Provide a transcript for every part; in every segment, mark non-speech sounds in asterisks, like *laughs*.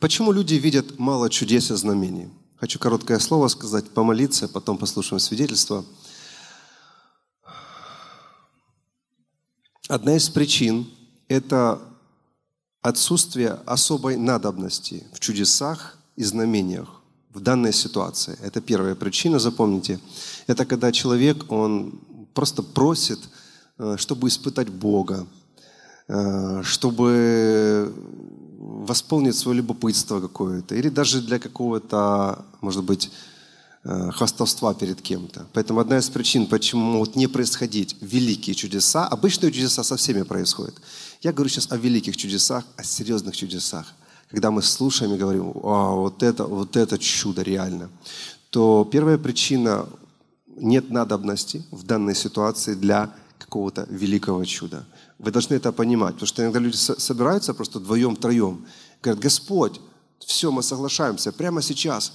Почему люди видят мало чудес и знамений? Хочу короткое слово сказать, помолиться, потом послушаем свидетельство. Одна из причин – это отсутствие особой надобности в чудесах и знамениях в данной ситуации. Это первая причина, запомните. Это когда человек, он просто просит, э, чтобы испытать Бога, э, чтобы восполнить свое любопытство какое-то, или даже для какого-то, может быть, э, хвастовства перед кем-то. Поэтому одна из причин, почему могут не происходить великие чудеса, обычные чудеса со всеми происходят. Я говорю сейчас о великих чудесах, о серьезных чудесах. Когда мы слушаем и говорим, а, вот это, вот это чудо реально, то первая причина – нет надобности в данной ситуации для какого-то великого чуда. Вы должны это понимать, потому что иногда люди собираются просто вдвоем, троем, говорят, Господь, все, мы соглашаемся, прямо сейчас,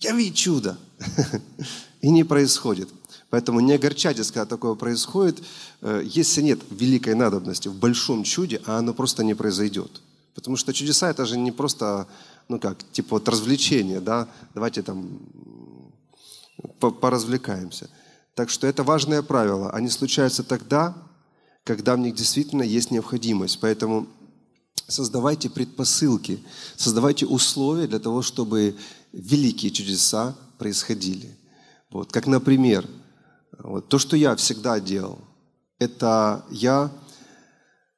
яви чудо. *laughs* И не происходит. Поэтому не огорчайтесь, когда такое происходит, э, если нет великой надобности в большом чуде, а оно просто не произойдет. Потому что чудеса это же не просто, ну как, типа вот развлечение, да, давайте там поразвлекаемся. Так что это важное правило. Они случаются тогда, когда в них действительно есть необходимость. Поэтому создавайте предпосылки, создавайте условия для того, чтобы великие чудеса происходили. Вот, как, например, вот, то, что я всегда делал, это я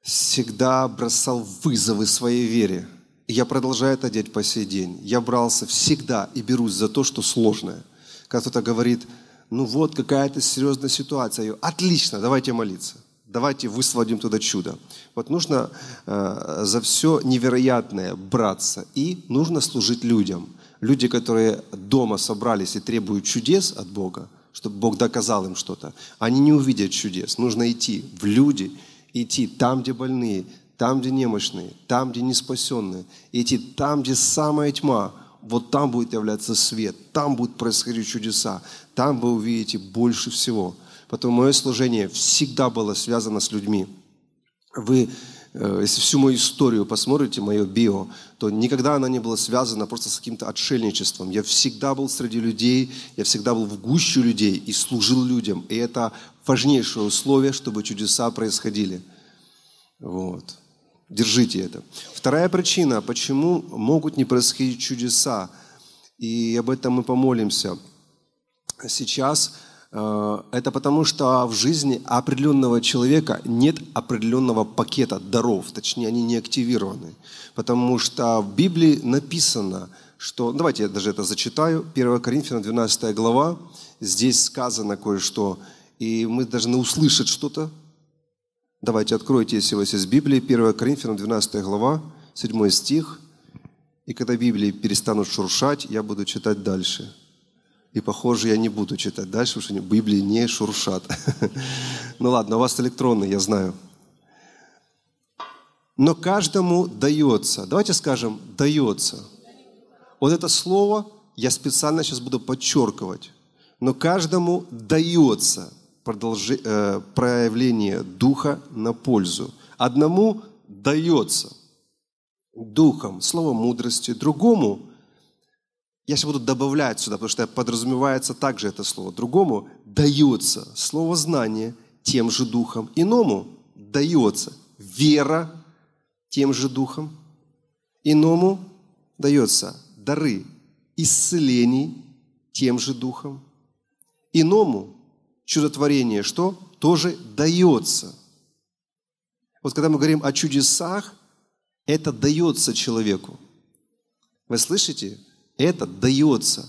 всегда бросал вызовы своей вере. И я продолжаю это делать по сей день. Я брался всегда и берусь за то, что сложное. Когда кто-то говорит, ну вот какая-то серьезная ситуация, я, отлично, давайте молиться давайте высвободим туда чудо. Вот нужно э, за все невероятное браться и нужно служить людям. Люди, которые дома собрались и требуют чудес от Бога, чтобы Бог доказал им что-то, они не увидят чудес. Нужно идти в люди, идти там, где больные, там, где немощные, там, где неспасенные, идти там, где самая тьма, вот там будет являться свет, там будут происходить чудеса, там вы увидите больше всего – Поэтому мое служение всегда было связано с людьми. Вы, э, если всю мою историю посмотрите, мое био, то никогда она не была связана просто с каким-то отшельничеством. Я всегда был среди людей, я всегда был в гуще людей и служил людям. И это важнейшее условие, чтобы чудеса происходили. Вот. Держите это. Вторая причина, почему могут не происходить чудеса, и об этом мы помолимся. Сейчас – это потому, что в жизни определенного человека нет определенного пакета даров, точнее, они не активированы. Потому что в Библии написано, что, давайте я даже это зачитаю, 1 Коринфянам 12 глава, здесь сказано кое-что, и мы должны услышать что-то. Давайте откройте, если у вас есть Библия, 1 Коринфянам 12 глава, 7 стих, и когда Библии перестанут шуршать, я буду читать дальше. И, похоже, я не буду читать дальше, потому что Библии не шуршат. *laughs* Ну ладно, у вас электронный, я знаю. Но каждому дается. Давайте скажем, дается. Вот это слово я специально сейчас буду подчеркивать. Но каждому дается продолжи, э, проявление духа на пользу. Одному дается духом, слово мудрости, другому я сейчас буду добавлять сюда, потому что подразумевается также это слово. Другому дается слово знание тем же духом. Иному дается вера тем же духом. Иному дается дары исцелений тем же духом. Иному чудотворение что? Тоже дается. Вот когда мы говорим о чудесах, это дается человеку. Вы слышите? Это дается.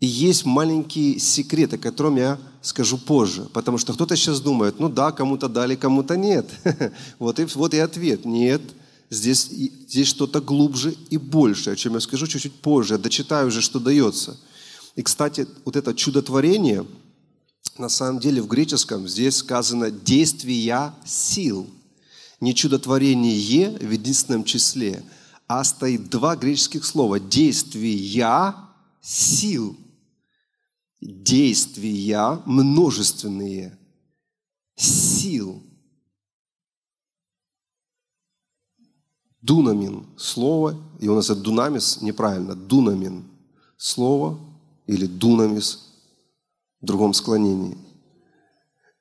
И есть маленький секрет, о котором я скажу позже. Потому что кто-то сейчас думает, ну да, кому-то дали, кому-то нет. *laughs* Вот и, вот и ответ. Нет, здесь, здесь что-то глубже и больше, о чем я скажу чуть-чуть позже. Я дочитаю уже, что дается. И, кстати, вот это чудотворение, на самом деле в греческом здесь сказано «действия сил». Не чудотворение в единственном числе – а стоит два греческих слова. Действия сил. Действия множественные. Сил. Дунамин – слово, и у нас это дунамис неправильно, дунамин – слово или дунамис в другом склонении.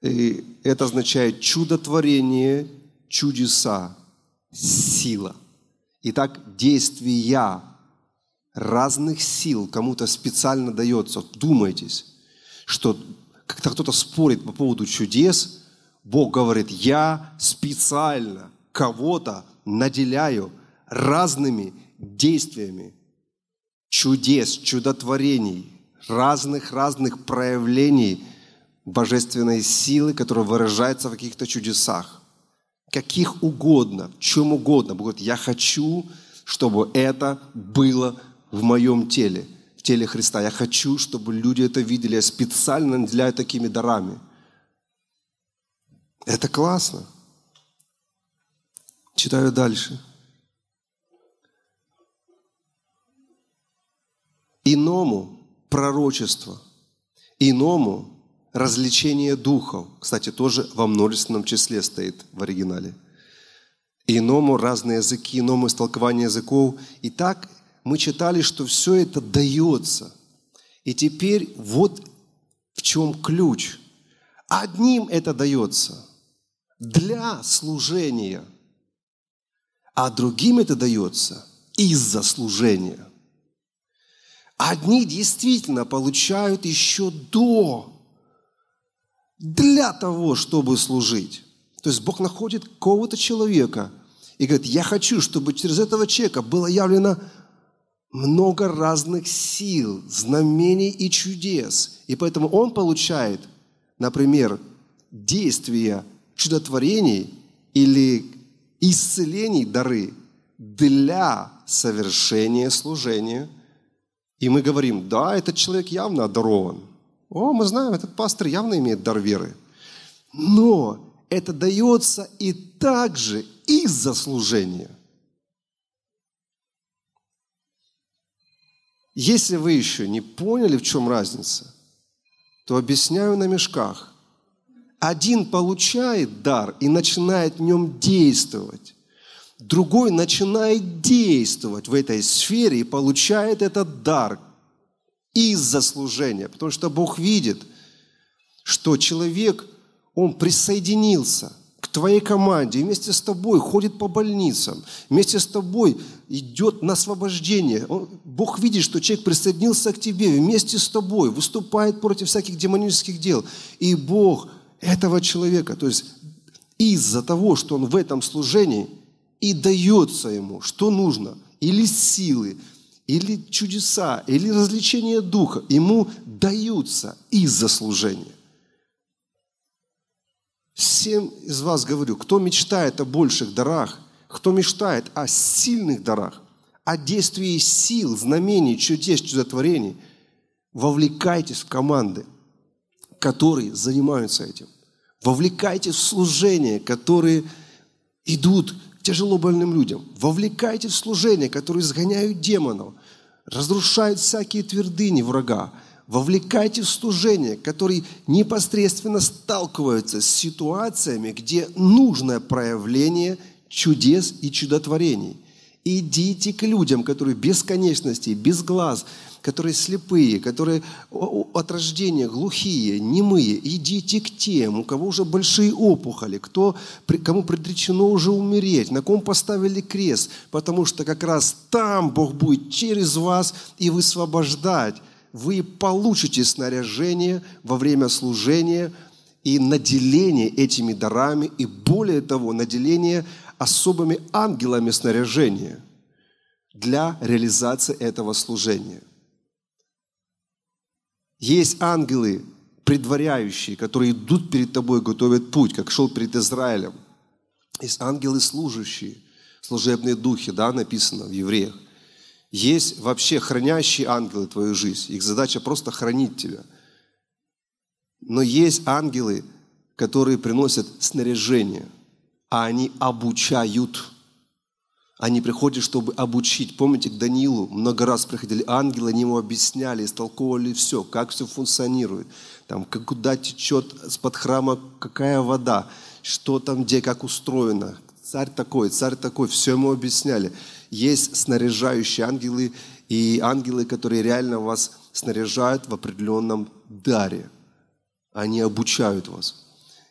И это означает чудотворение, чудеса, сила. Итак, действия разных сил кому-то специально дается. Думайтесь, что когда кто-то спорит по поводу чудес, Бог говорит, я специально кого-то наделяю разными действиями чудес, чудотворений, разных-разных проявлений божественной силы, которая выражается в каких-то чудесах. Каких угодно, чем угодно. Бог говорит, я хочу, чтобы это было в моем теле, в теле Христа. Я хочу, чтобы люди это видели. Я специально наделяю такими дарами. Это классно. Читаю дальше. Иному пророчество, иному развлечение духов. Кстати, тоже во множественном числе стоит в оригинале. Иному разные языки, иному истолкование языков. И так мы читали, что все это дается. И теперь вот в чем ключ. Одним это дается для служения – а другим это дается из-за служения. Одни действительно получают еще до, для того, чтобы служить. То есть Бог находит кого-то человека и говорит, я хочу, чтобы через этого человека было явлено много разных сил, знамений и чудес. И поэтому он получает, например, действия чудотворений или исцелений дары для совершения служения. И мы говорим, да, этот человек явно одарован. О, мы знаем, этот пастор явно имеет дар веры. Но это дается и также из-за служения. Если вы еще не поняли, в чем разница, то объясняю на мешках. Один получает дар и начинает в нем действовать. Другой начинает действовать в этой сфере и получает этот дар из-за служения. Потому что Бог видит, что человек, он присоединился к твоей команде, вместе с тобой ходит по больницам, вместе с тобой идет на освобождение. Он, Бог видит, что человек присоединился к тебе, вместе с тобой выступает против всяких демонических дел. И Бог – этого человека. То есть из-за того, что он в этом служении, и дается ему, что нужно, или силы, или чудеса, или развлечение духа, ему даются из-за служения. Всем из вас говорю, кто мечтает о больших дарах, кто мечтает о сильных дарах, о действии сил, знамений, чудес, чудотворений, вовлекайтесь в команды, которые занимаются этим. Вовлекайте в служение, которые идут тяжело больным людям. Вовлекайте в служение, которые изгоняют демонов, разрушают всякие твердыни врага. Вовлекайте в служение, которые непосредственно сталкиваются с ситуациями, где нужное проявление чудес и чудотворений. Идите к людям, которые без конечностей, без глаз, которые слепые, которые от рождения глухие, немые. Идите к тем, у кого уже большие опухоли, кто, кому предречено уже умереть, на ком поставили крест, потому что как раз там Бог будет через вас и высвобождать. Вы получите снаряжение во время служения и наделение этими дарами, и более того, наделение особыми ангелами снаряжения для реализации этого служения. Есть ангелы, предваряющие, которые идут перед тобой, готовят путь, как шел перед Израилем. Есть ангелы служащие, служебные духи, да, написано в Евреях. Есть вообще хранящие ангелы твою жизнь. Их задача просто хранить тебя. Но есть ангелы, которые приносят снаряжение – а они обучают. Они приходят, чтобы обучить. Помните, к Даниилу много раз приходили ангелы, они ему объясняли, истолковывали все, как все функционирует. Там, куда течет с-под храма какая вода, что там где, как устроено, царь такой, царь такой, все ему объясняли. Есть снаряжающие ангелы и ангелы, которые реально вас снаряжают в определенном даре. Они обучают вас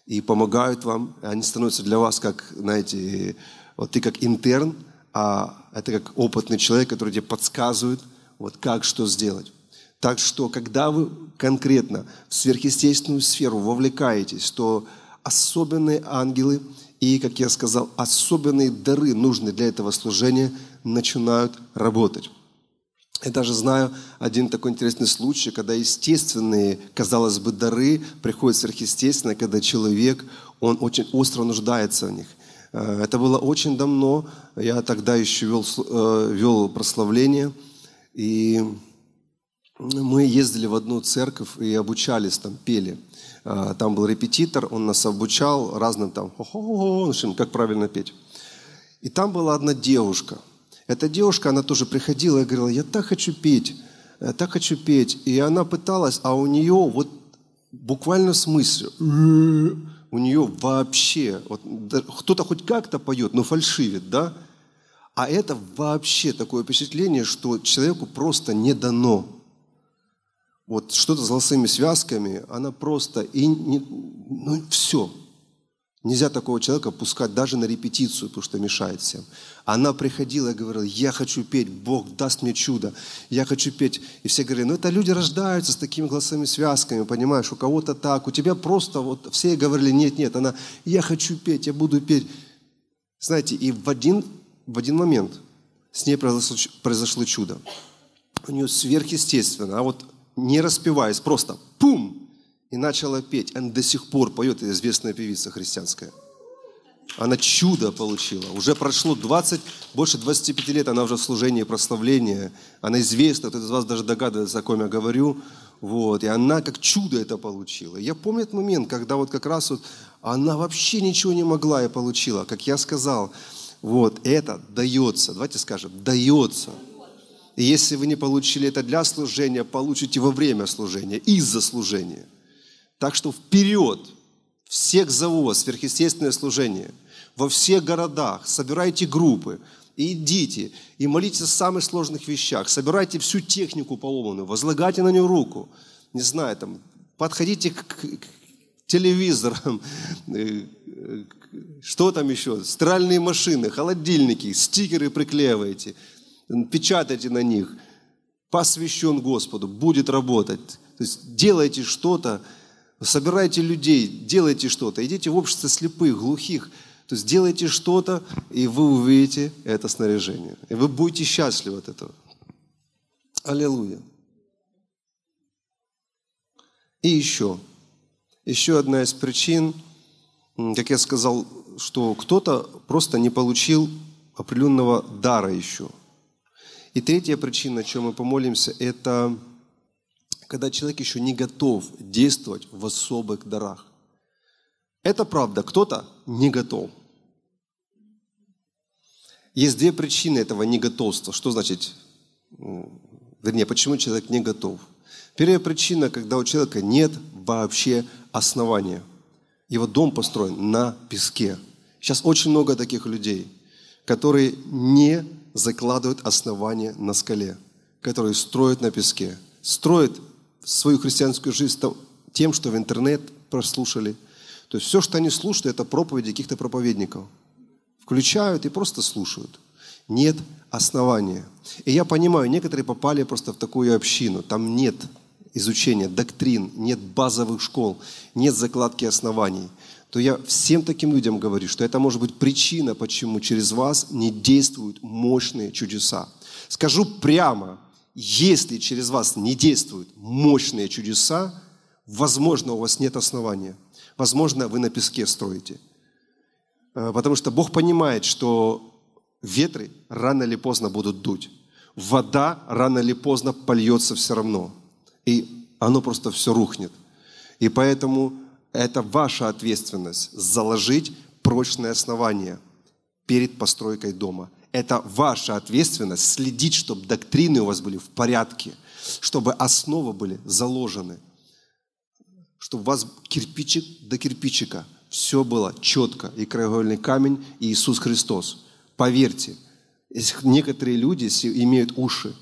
и помогают вам. Они становятся для вас как, знаете, вот ты как интерн, а это как опытный человек, который тебе подсказывает, вот как что сделать. Так что, когда вы конкретно в сверхъестественную сферу вовлекаетесь, то особенные ангелы и, как я сказал, особенные дары, нужные для этого служения, начинают работать. Я даже знаю один такой интересный случай, когда естественные, казалось бы, дары приходят сверхъестественно, когда человек, он очень остро нуждается в них. Э, это было очень давно, я тогда еще вел, э, вел прославление, и мы ездили в одну церковь и обучались, там пели. Э, там был репетитор, он нас обучал разным там, как правильно петь. И там была одна девушка – эта девушка, она тоже приходила и говорила, я так хочу петь, я так хочу петь. И она пыталась, а у нее вот буквально в смысле, у нее вообще, вот, кто-то хоть как-то поет, но фальшивит, да? А это вообще такое впечатление, что человеку просто не дано. Вот что-то с голосовыми связками, она просто, и не, ну все, Нельзя такого человека пускать даже на репетицию, потому что мешает всем. Она приходила и говорила, я хочу петь, Бог даст мне чудо, я хочу петь. И все говорили, ну это люди рождаются с такими голосовыми связками, понимаешь, у кого-то так, у тебя просто, вот все говорили, нет, нет, она, я хочу петь, я буду петь. Знаете, и в один, в один момент с ней произошло, произошло чудо. У нее сверхъестественно, а вот не распеваясь, просто пум, и начала петь. Она до сих пор поет, известная певица христианская. Она чудо получила. Уже прошло 20, больше 25 лет, она уже в служении прославления. Она известна, кто из вас даже догадывается, о ком я говорю. Вот. И она как чудо это получила. Я помню этот момент, когда вот как раз вот она вообще ничего не могла и получила. Как я сказал, вот это дается. Давайте скажем, дается. И если вы не получили это для служения, получите во время служения, из-за служения. Так что вперед! Всех зову сверхъестественное служение. Во всех городах собирайте группы, и идите, и молитесь о самых сложных вещах. Собирайте всю технику поломанную, возлагайте на нее руку. Не знаю, там, подходите к, к, к телевизорам, *laughs* э, что там еще, стиральные машины, холодильники, стикеры приклеивайте, печатайте на них. Посвящен Господу, будет работать. То есть делайте что-то, собирайте людей, делайте что-то, идите в общество слепых, глухих, то есть делайте что-то, и вы увидите это снаряжение. И вы будете счастливы от этого. Аллилуйя. И еще. Еще одна из причин, как я сказал, что кто-то просто не получил определенного дара еще. И третья причина, о чем мы помолимся, это когда человек еще не готов действовать в особых дарах. Это правда, кто-то не готов. Есть две причины этого неготовства. Что значит, вернее, почему человек не готов? Первая причина, когда у человека нет вообще основания. Его дом построен на песке. Сейчас очень много таких людей, которые не закладывают основания на скале, которые строят на песке, строят свою христианскую жизнь тем, что в интернет прослушали. То есть все, что они слушают, это проповеди каких-то проповедников. Включают и просто слушают. Нет основания. И я понимаю, некоторые попали просто в такую общину. Там нет изучения доктрин, нет базовых школ, нет закладки оснований то я всем таким людям говорю, что это может быть причина, почему через вас не действуют мощные чудеса. Скажу прямо, если через вас не действуют мощные чудеса, возможно, у вас нет основания. Возможно, вы на песке строите. Э, потому что Бог понимает, что ветры рано или поздно будут дуть. Вода рано или поздно польется все равно. И оно просто все рухнет. И поэтому это ваша ответственность заложить прочное основание перед постройкой дома – это ваша ответственность следить, чтобы доктрины у вас были в порядке, чтобы основы были заложены, чтобы у вас кирпичик до кирпичика Все было четко. И краеугольный камень, и Иисус Христос. Поверьте, некоторые люди имеют уши,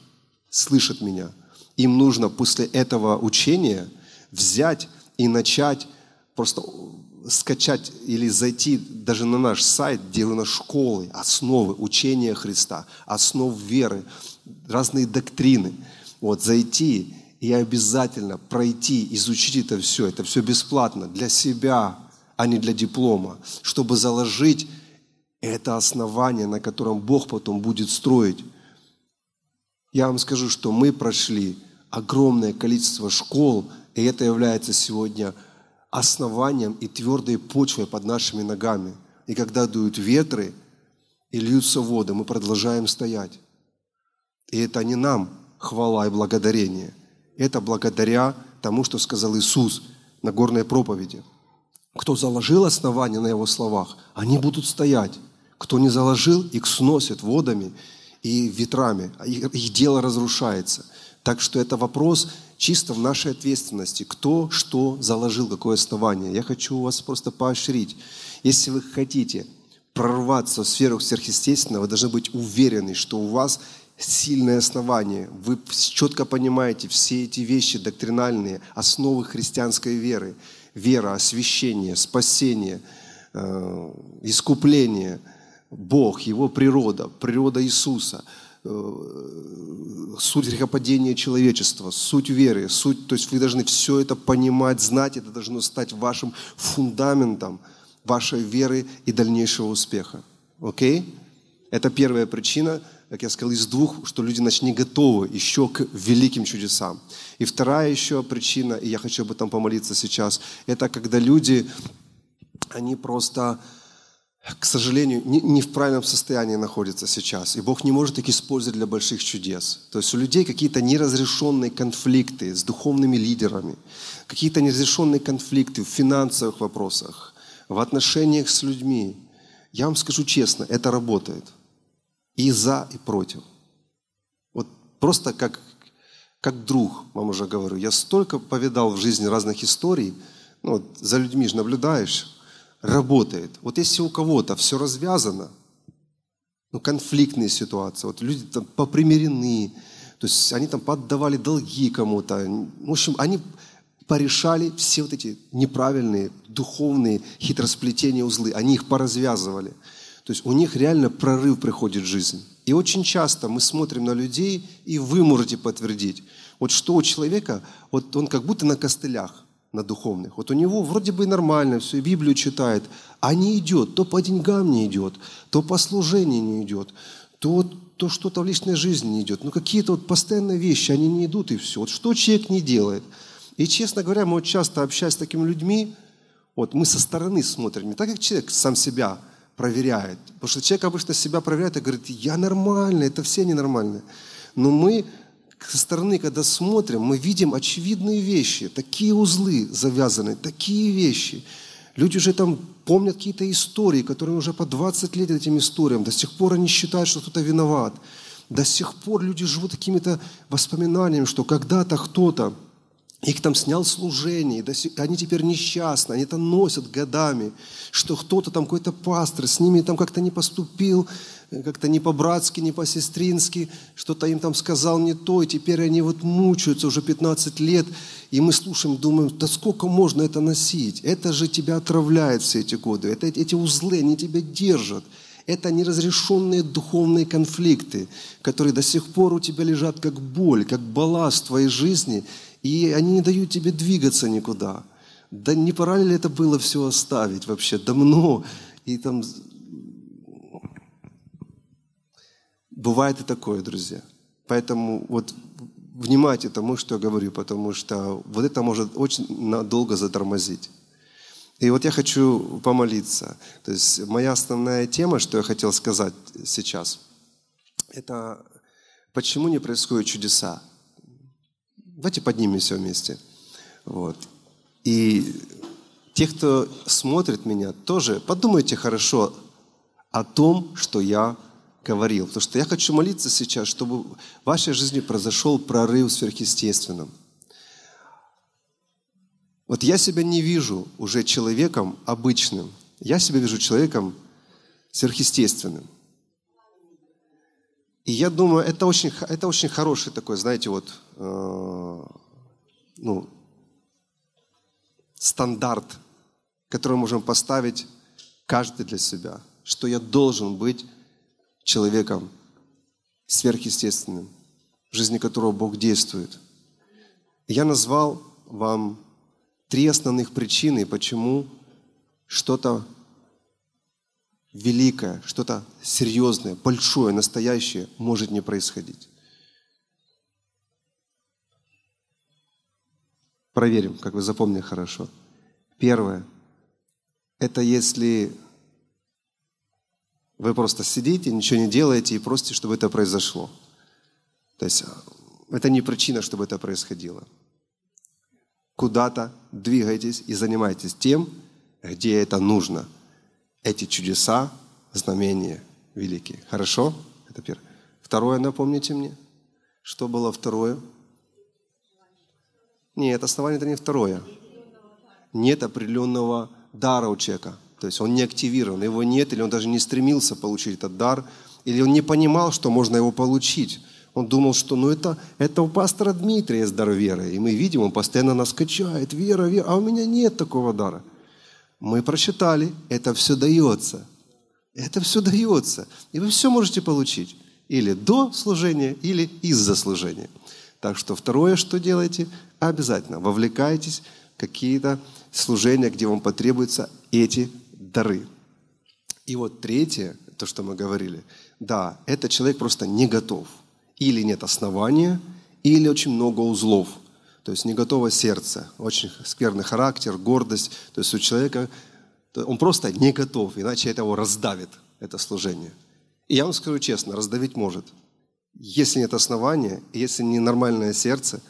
слышат меня. Им нужно после этого учения взять и начать просто скачать или зайти даже на наш сайт, где у нас школы, основы учения Христа, основ веры, разные доктрины. Вот, зайти и обязательно пройти, изучить это все. Это все бесплатно для себя, а не для диплома, чтобы заложить это основание, на котором Бог потом будет строить. Я вам скажу, что мы прошли огромное количество школ, и это является сегодня основанием и твердой почвой под нашими ногами. И когда дуют ветры и льются воды, мы продолжаем стоять. И это не нам хвала и благодарение. Это благодаря тому, что сказал Иисус на горной проповеди. Кто заложил основание на Его словах, они будут стоять. Кто не заложил, их сносит водами и ветрами. Их дело разрушается. Так что это вопрос чисто в нашей ответственности. Кто что заложил, какое основание. Я хочу вас просто поощрить. Если вы хотите прорваться в сферу сверхъестественного, вы должны быть уверены, что у вас сильное основание. Вы четко понимаете все эти вещи доктринальные, основы христианской веры. Вера, освящение, спасение, э, искупление, Бог, Его природа, природа Иисуса, суть грехопадения человечества, суть веры, суть, то есть вы должны все это понимать, знать, это должно стать вашим фундаментом вашей веры и дальнейшего успеха. Окей? Okay? Это первая причина – как я сказал, из двух, что люди значит, не готовы еще к великим чудесам. И вторая еще причина, и я хочу об этом помолиться сейчас, это когда люди, они просто, к сожалению, не, в правильном состоянии находятся сейчас. И Бог не может их использовать для больших чудес. То есть у людей какие-то неразрешенные конфликты с духовными лидерами, какие-то неразрешенные конфликты в финансовых вопросах, в отношениях с людьми. Я вам скажу честно, это работает – и за, и против. Вот просто как, как друг, вам уже говорю. Я столько повидал в жизни разных историй, ну, вот за людьми же наблюдаешь, работает. Вот если у кого-то все развязано, ну, конфликтные ситуации, вот люди там попримирены, то есть они там поддавали долги кому-то. В общем, они порешали все вот эти неправильные духовные хитросплетения узлы, они их поразвязывали – то есть у них реально прорыв приходит в жизнь. И очень часто мы смотрим на людей, и вы можете подтвердить, вот что у человека, вот он как будто на костылях, на духовных. Вот у него вроде бы нормально, все, Библию читает, а не идет, то по деньгам не идет, то по служению не идет, то, то что-то в личной жизни не идет. Ну какие-то вот постоянные вещи, они не идут и все. Вот что человек не делает. И, честно говоря, мы вот часто общаясь с такими людьми, вот мы со стороны смотрим, не так, как человек сам себя – проверяет. Потому что человек обычно себя проверяет и говорит, я нормальный, это все ненормальные. Но мы со стороны, когда смотрим, мы видим очевидные вещи, такие узлы завязаны, такие вещи. Люди уже там помнят какие-то истории, которые уже по 20 лет этим историям. До сих пор они считают, что кто-то виноват. До сих пор люди живут какими-то воспоминаниями, что когда-то кто-то их там снял служение, они теперь несчастны, они это носят годами, что кто-то там, какой-то пастор, с ними там как-то не поступил, как-то не по-братски, не по-сестрински, что-то им там сказал не то, и теперь они вот мучаются уже 15 лет, и мы слушаем, думаем, да сколько можно это носить? Это же тебя отравляет все эти годы, это, эти узлы, они тебя держат. Это неразрешенные духовные конфликты, которые до сих пор у тебя лежат как боль, как балласт в твоей жизни, и они не дают тебе двигаться никуда. Да не пора ли это было все оставить вообще давно? И там... Бывает и такое, друзья. Поэтому вот внимайте тому, что я говорю, потому что вот это может очень надолго затормозить. И вот я хочу помолиться. То есть моя основная тема, что я хотел сказать сейчас, это почему не происходят чудеса. Давайте поднимемся вместе. Вот. И те, кто смотрит меня, тоже подумайте хорошо о том, что я говорил. Потому что я хочу молиться сейчас, чтобы в вашей жизни произошел прорыв сверхъестественным. Вот я себя не вижу уже человеком обычным. Я себя вижу человеком сверхъестественным. И я думаю, это очень, это очень хороший такой, знаете, вот, э, ну, стандарт, который можем поставить каждый для себя, что я должен быть человеком сверхъестественным, в жизни которого Бог действует. Я назвал вам три основных причины, почему что-то великое, что-то серьезное, большое, настоящее может не происходить. Проверим, как вы запомнили хорошо. Первое – это если вы просто сидите, ничего не делаете и просите, чтобы это произошло. То есть это не причина, чтобы это происходило куда-то двигайтесь и занимайтесь тем, где это нужно. Эти чудеса, знамения великие. Хорошо? Это первое. Второе, напомните мне. Что было второе? Нет, основание это не второе. Нет определенного дара у человека. То есть он не активирован, его нет, или он даже не стремился получить этот дар, или он не понимал, что можно его получить. Он думал, что ну это, это у пастора Дмитрия есть дар веры. И мы видим, он постоянно нас качает. Вера, вера. А у меня нет такого дара. Мы прочитали, это все дается. Это все дается. И вы все можете получить. Или до служения, или из-за служения. Так что второе, что делаете, обязательно вовлекайтесь в какие-то служения, где вам потребуются эти дары. И вот третье, то, что мы говорили, да, этот человек просто не готов – или нет основания, или очень много узлов. То есть не готово сердце, очень скверный характер, гордость. То есть у человека, он просто не готов, иначе это его раздавит, это служение. И я вам скажу честно, раздавить может. Если нет основания, если не нормальное сердце,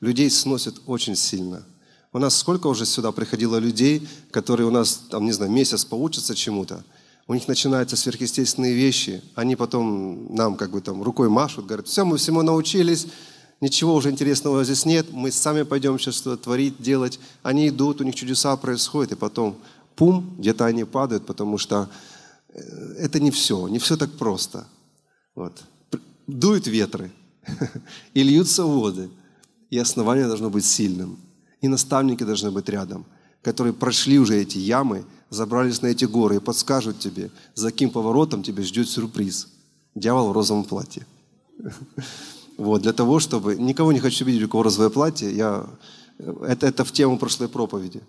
людей сносит очень сильно. У нас сколько уже сюда приходило людей, которые у нас, там, не знаю, месяц поучатся чему-то, у них начинаются сверхъестественные вещи, они потом нам как бы там рукой машут, говорят, все, мы всему научились, ничего уже интересного здесь нет, мы сами пойдем сейчас что-то творить, делать. Они идут, у них чудеса происходят, и потом пум, где-то они падают, потому что э, это не все, не все так просто. Вот. Дуют ветры, *laughs* и льются воды, и основание должно быть сильным, и наставники должны быть рядом, которые прошли уже эти ямы, забрались на эти горы и подскажут тебе, за каким поворотом тебе ждет сюрприз. Дьявол в розовом платье. *laughs* Вот, для того, чтобы... Никого не хочу видеть, у кого розовое платье. Я, это, это в тему прошлой проповеди.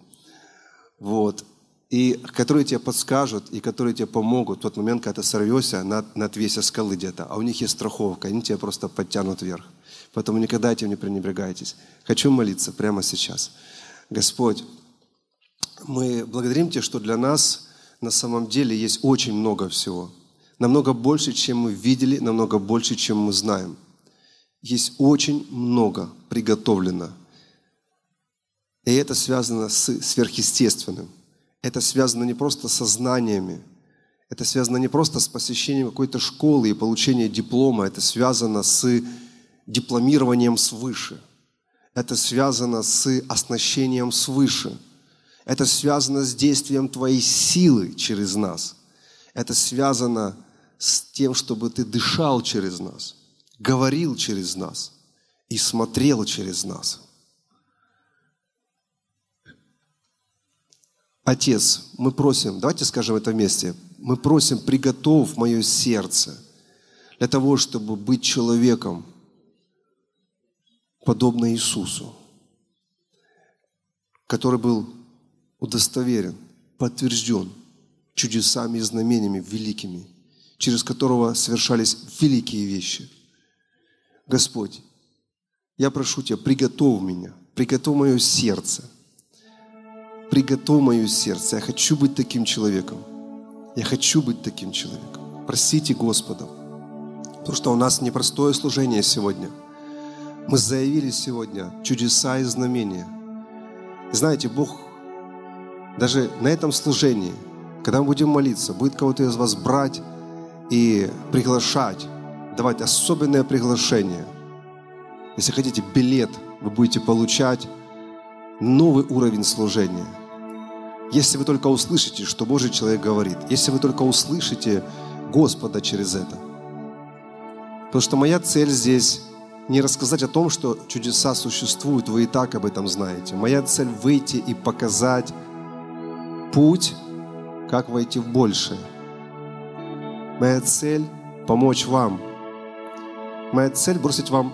Вот. И которые тебе подскажут, и которые тебе помогут в тот момент, когда ты сорвешься над, над весе скалы где-то. А у них есть страховка, они тебя просто подтянут вверх. Поэтому никогда этим не пренебрегайтесь. Хочу молиться прямо сейчас. Господь, мы благодарим Тебя, что для нас на самом деле есть очень много всего. Намного больше, чем мы видели, намного больше, чем мы знаем. Есть очень много приготовлено. И это связано с сверхъестественным. Это связано не просто со знаниями, это связано не просто с посещением какой-то школы и получением диплома, это связано с дипломированием свыше. Это связано с оснащением свыше – это связано с действием Твоей силы через нас. Это связано с тем, чтобы Ты дышал через нас, говорил через нас и смотрел через нас. Отец, мы просим, давайте скажем это вместе, мы просим, приготовь мое сердце для того, чтобы быть человеком, подобно Иисусу, который был удостоверен, подтвержден чудесами и знамениями великими, через которого совершались великие вещи. Господь, я прошу Тебя, приготовь меня, приготовь мое сердце, приготовь мое сердце. Я хочу быть таким человеком. Я хочу быть таким человеком. Простите Господа, потому что у нас непростое служение сегодня. Мы заявили сегодня чудеса и знамения. Знаете, Бог даже на этом служении, когда мы будем молиться, будет кого-то из вас брать и приглашать, давать особенное приглашение. Если хотите билет, вы будете получать новый уровень служения. Если вы только услышите, что Божий человек говорит, если вы только услышите Господа через это. Потому что моя цель здесь не рассказать о том, что чудеса существуют, вы и так об этом знаете. Моя цель выйти и показать путь, как войти в большее. Моя цель – помочь вам. Моя цель – бросить вам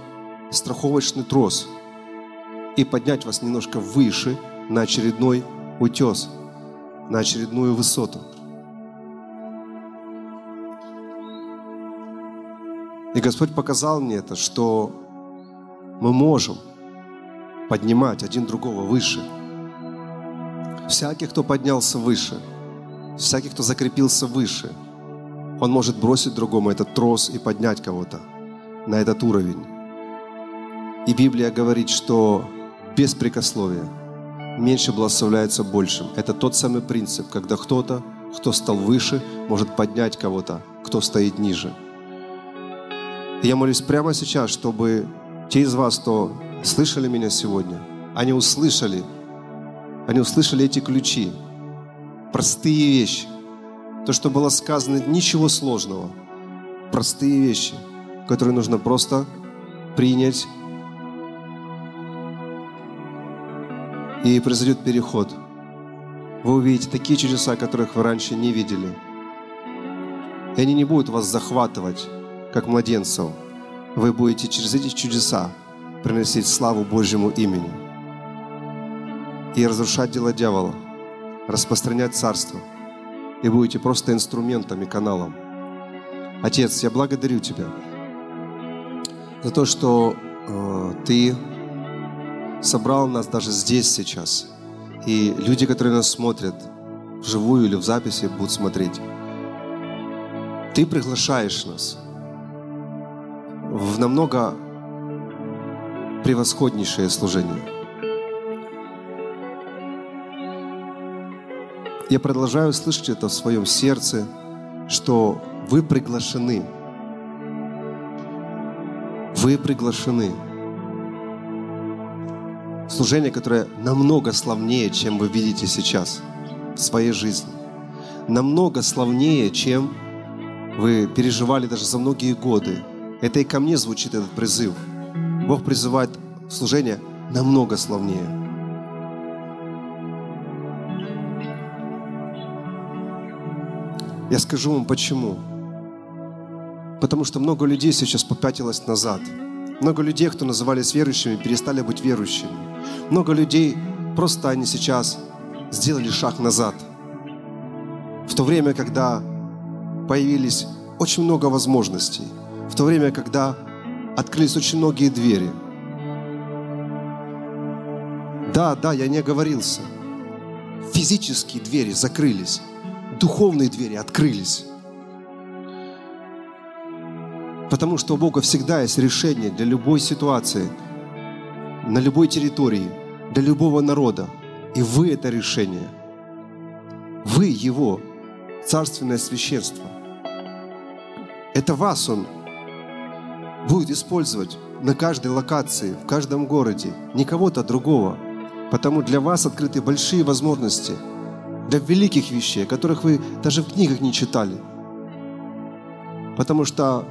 страховочный трос и поднять вас немножко выше на очередной утес, на очередную высоту. И Господь показал мне это, что мы можем поднимать один другого выше. Всякий, кто поднялся выше, всякий, кто закрепился выше, он может бросить другому этот трос и поднять кого-то на этот уровень. И Библия говорит, что без прикословия меньше благословляется большим. Это тот самый принцип, когда кто-то, кто стал выше, может поднять кого-то, кто стоит ниже. Я молюсь прямо сейчас, чтобы те из вас, кто слышали меня сегодня, они услышали, они услышали эти ключи, простые вещи. То, что было сказано, ничего сложного. Простые вещи, которые нужно просто принять. И произойдет переход. Вы увидите такие чудеса, которых вы раньше не видели. И они не будут вас захватывать, как младенцев – вы будете через эти чудеса приносить славу Божьему имени и разрушать дела дьявола, распространять царство, и будете просто инструментом и каналом. Отец, я благодарю Тебя за то, что э, Ты собрал нас даже здесь сейчас. И люди, которые нас смотрят вживую или в записи, будут смотреть. Ты приглашаешь нас – в намного превосходнейшее служение. Я продолжаю слышать это в своем сердце, что вы приглашены. Вы приглашены. Служение, которое намного славнее, чем вы видите сейчас в своей жизни. Намного славнее, чем вы переживали даже за многие годы это и ко мне звучит этот призыв. Бог призывает служение намного славнее. Я скажу вам почему. Потому что много людей сейчас попятилось назад. Много людей, кто назывались верующими, перестали быть верующими. Много людей, просто они сейчас сделали шаг назад. В то время, когда появились очень много возможностей – в то время, когда открылись очень многие двери. Да, да, я не оговорился. Физические двери закрылись, духовные двери открылись. Потому что у Бога всегда есть решение для любой ситуации, на любой территории, для любого народа. И вы это решение. Вы Его царственное священство. Это вас Он будет использовать на каждой локации, в каждом городе, не кого-то другого. Потому для вас открыты большие возможности для великих вещей, которых вы даже в книгах не читали. Потому что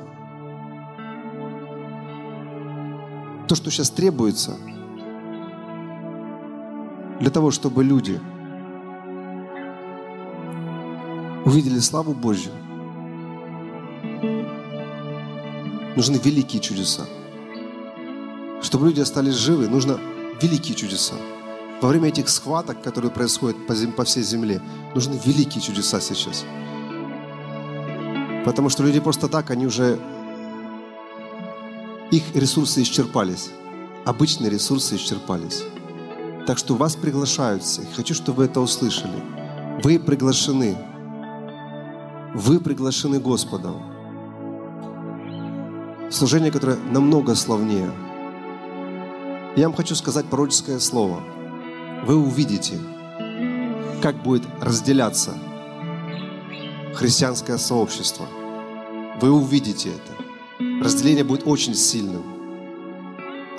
то, что сейчас требуется для того, чтобы люди увидели славу Божью, нужны великие чудеса. Чтобы люди остались живы, нужно великие чудеса. Во время этих схваток, которые происходят по, зем, по всей земле, нужны великие чудеса сейчас. Потому что люди просто так, они уже... Их ресурсы исчерпались. Обычные ресурсы исчерпались. Так что вас приглашают всех. Хочу, чтобы вы это услышали. Вы приглашены. Вы приглашены Господом служение, которое намного славнее. Я вам хочу сказать пророческое слово. Вы увидите, как будет разделяться христианское сообщество. Вы увидите это. Разделение будет очень сильным.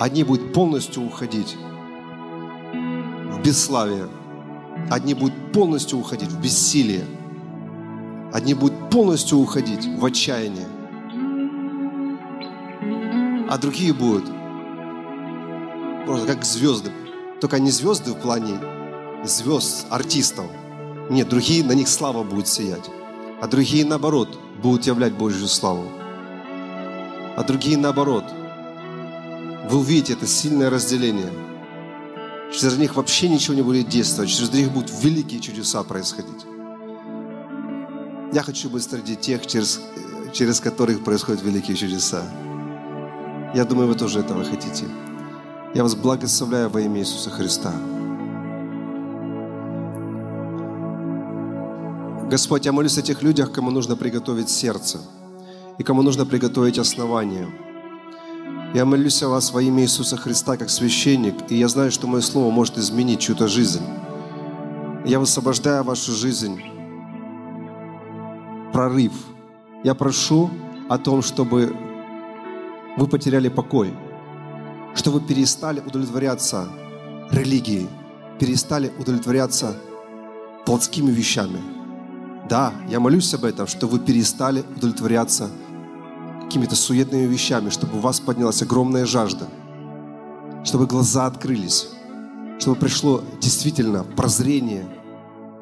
Одни будут полностью уходить бесславие. Одни будут полностью уходить в бессилие. Одни будут полностью уходить в отчаяние. А другие будут просто как звезды. Только не звезды в плане звезд, артистов. Нет, другие, на них слава будет сиять. А другие, наоборот, будут являть Божью славу. А другие, наоборот. Вы увидите это сильное разделение. Через них вообще ничего не будет действовать. Через них будут великие чудеса происходить. Я хочу быть среди тех, через, через которых происходят великие чудеса. Я думаю, вы тоже этого хотите. Я вас благословляю во имя Иисуса Христа. Господь, я молюсь о тех людях, кому нужно приготовить сердце и кому нужно приготовить основание. Я молюсь о вас во имя Иисуса Христа как священник, и я знаю, что мое слово может изменить чью-то жизнь. Я высвобождаю вашу жизнь. Прорыв. Я прошу о том, чтобы вы потеряли покой, что вы перестали удовлетворяться религией, перестали удовлетворяться плотскими вещами – да, я молюсь об этом, что вы перестали удовлетворяться какими-то суетными вещами, чтобы у вас поднялась огромная жажда, чтобы глаза открылись, чтобы пришло действительно прозрение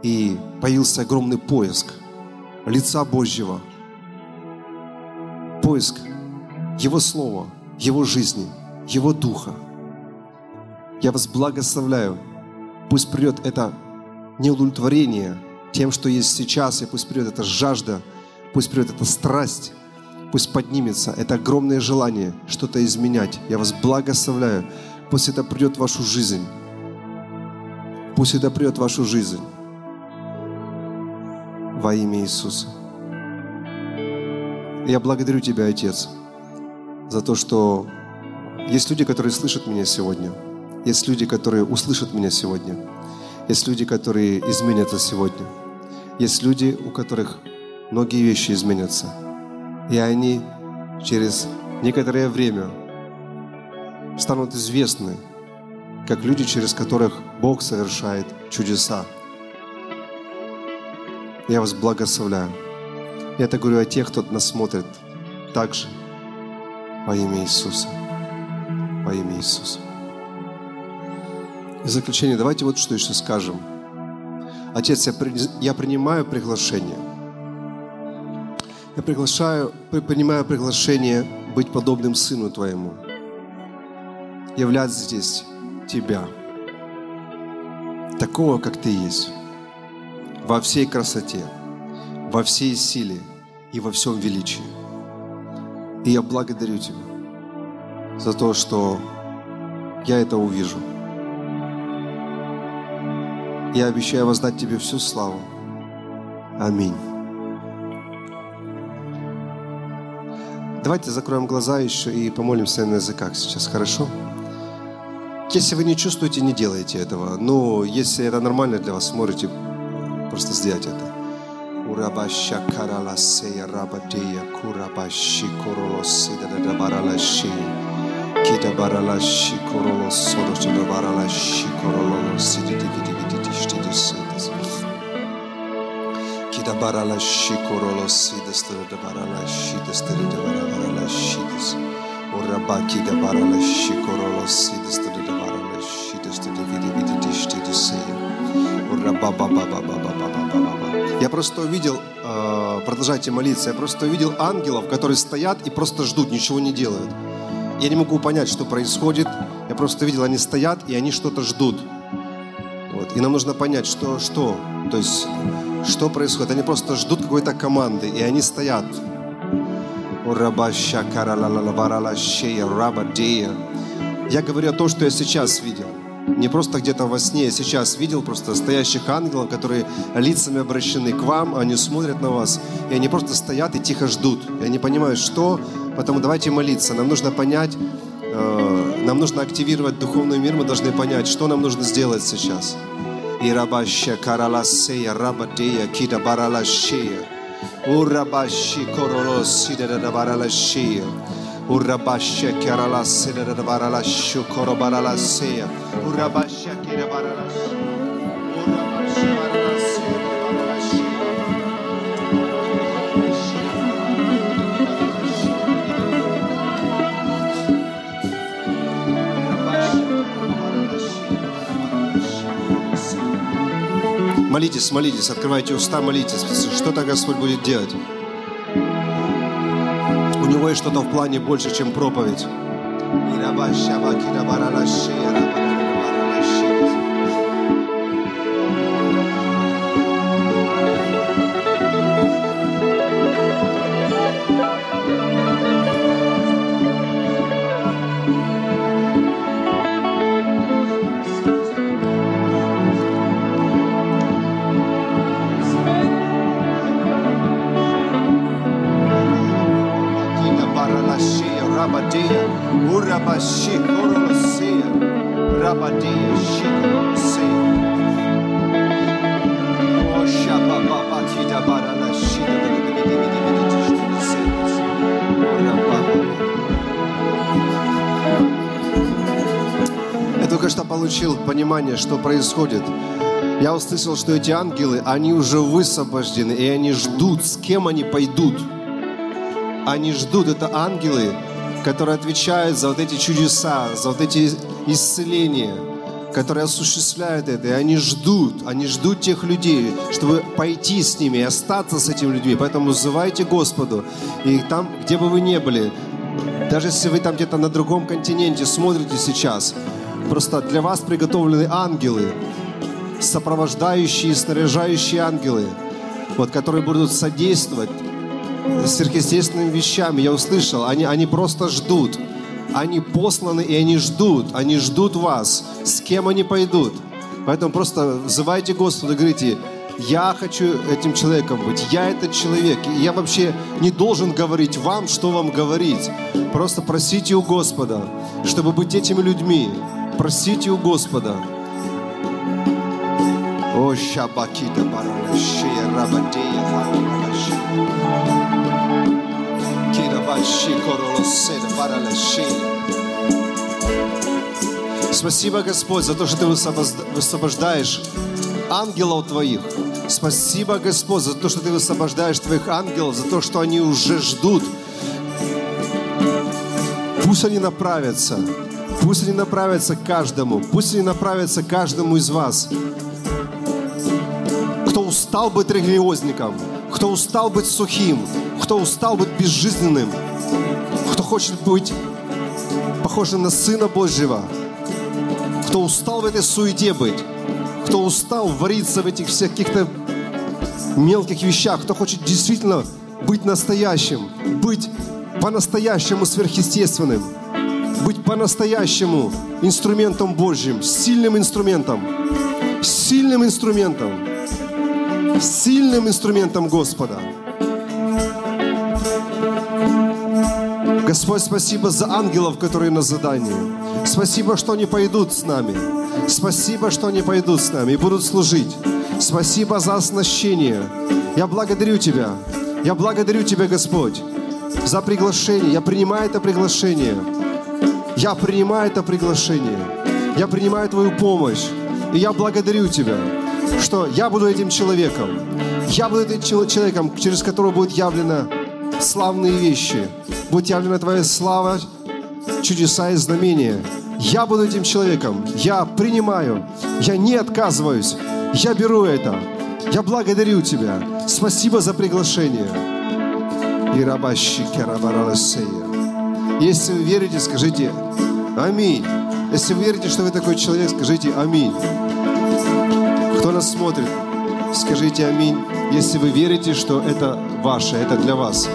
и появился огромный поиск лица Божьего, поиск Его Слова, Его жизни, Его Духа. Я вас благословляю. Пусть придет это неудовлетворение – тем, что есть сейчас, и пусть придет эта жажда, пусть придет эта страсть, пусть поднимется это огромное желание что-то изменять. Я вас благословляю. Пусть это придет в вашу жизнь. Пусть это придет в вашу жизнь. Во имя Иисуса. Я благодарю Тебя, Отец, за то, что есть люди, которые слышат меня сегодня. Есть люди, которые услышат меня сегодня. Есть люди, которые изменятся сегодня. Есть люди, у которых многие вещи изменятся. И они через некоторое время станут известны, как люди, через которых Бог совершает чудеса. Я вас благословляю. Я это говорю о тех, кто нас смотрит также во имя Иисуса. Во имя Иисуса. И в заключение давайте вот что еще скажем – Отец, я, я принимаю приглашение. Я приглашаю, принимаю приглашение быть подобным Сыну Твоему. Являть здесь Тебя. Такого, как Ты есть. Во всей красоте, во всей силе и во всем величии. И я благодарю Тебя за то, что я это увижу – я обещаю воздать Тебе всю славу. Аминь. Давайте закроем глаза еще и помолимся на языках сейчас, хорошо? Если вы не чувствуете, не делайте этого. Но если это нормально для вас, можете просто сделать это. Urabashakara la seya Rabadeya Kurabashikorolosida Dabaralashi Kidabaralashi Korolosodo Da Dabaralashi Korolosidi Digitidishtidisidis Kidabaralashi Korolosidis to Dabaralashidis to Dabaralashitis Urabaki ba ba ba ba ba ba ba. Я просто увидел, э, продолжайте молиться, я просто увидел ангелов, которые стоят и просто ждут, ничего не делают. Я не могу понять, что происходит. Я просто видел, они стоят и они что-то ждут. И нам нужно понять, что, что, то есть, что происходит. Они просто ждут какой-то команды, и они стоят. Я говорю о том, что я сейчас видел. Не просто где-то во сне, я сейчас видел просто стоящих ангелов, которые лицами обращены к вам, они смотрят на вас, и они просто стоят и тихо ждут. И они понимают, что, поэтому давайте молиться. Нам нужно понять, э, нам нужно активировать духовный мир, мы должны понять, что нам нужно сделать сейчас. Karalaseya rabadeya kita baralashea. Urabashi korolosi da baralashea. Урабашя шукоро барала сея. Урабашя кера барала Урабашя барала сея барала шея. Молитесь, молитесь, открывайте уста, молитесь. Что-то Господь будет делать. Него есть что-то в плане больше, чем проповедь. Получил понимание, что происходит. Я услышал, что эти ангелы, они уже высвобождены, и они ждут, с кем они пойдут. Они ждут, это ангелы, которые отвечают за вот эти чудеса, за вот эти исцеления, которые осуществляют это. И они ждут, они ждут тех людей, чтобы пойти с ними и остаться с этими людьми. Поэтому взывайте Господу. И там, где бы вы ни были, даже если вы там где-то на другом континенте смотрите сейчас, просто для вас приготовлены ангелы, сопровождающие, снаряжающие ангелы, вот, которые будут содействовать сверхъестественными вещами. Я услышал, они, они просто ждут. Они посланы и они ждут. Они ждут вас. С кем они пойдут? Поэтому просто взывайте Господу и говорите, я хочу этим человеком быть, я этот человек. И я вообще не должен говорить вам, что вам говорить. Просто просите у Господа, чтобы быть этими людьми. Просите у Господа. О, шабакита баралашия рабадея харалашия. Кирабаши королоседа баралашия. Спасибо, Господь, за то, что Ты высвобожда- высвобождаешь ангелов Твоих. Спасибо, Господь, за то, что Ты высвобождаешь Твоих ангелов, за то, что они уже ждут. Пусть они направятся. Пусть они направятся к каждому. Пусть они направятся к каждому из вас. Кто устал быть религиозником, кто устал быть сухим, кто устал быть безжизненным, кто хочет быть похожим на Сына Божьего, кто устал в этой суете быть, кто устал вариться в этих всех каких-то мелких вещах, кто хочет действительно быть настоящим, быть по-настоящему сверхъестественным, быть по-настоящему инструментом Божьим, сильным инструментом, сильным инструментом, сильным инструментом Господа. Господь, спасибо за ангелов, которые на задании. Спасибо, что они пойдут с нами. Спасибо, что они пойдут с нами и будут служить. Спасибо за оснащение. Я благодарю Тебя. Я благодарю Тебя, Господь, за приглашение. Я принимаю это приглашение. Я принимаю это приглашение. Я принимаю Твою помощь. И я благодарю Тебя, что я буду этим человеком. Я буду этим чел- человеком, через которого будет явлено славные вещи. Будет явлена Твоя слава, чудеса и знамения. Я буду этим человеком. Я принимаю. Я не отказываюсь. Я беру это. Я благодарю Тебя. Спасибо за приглашение. И рабащи керабараласея. Если вы верите, скажите Аминь. Если вы верите, что вы такой человек, скажите Аминь. Кто нас смотрит, скажите Аминь. Если вы верите, что это ваше, это для вас.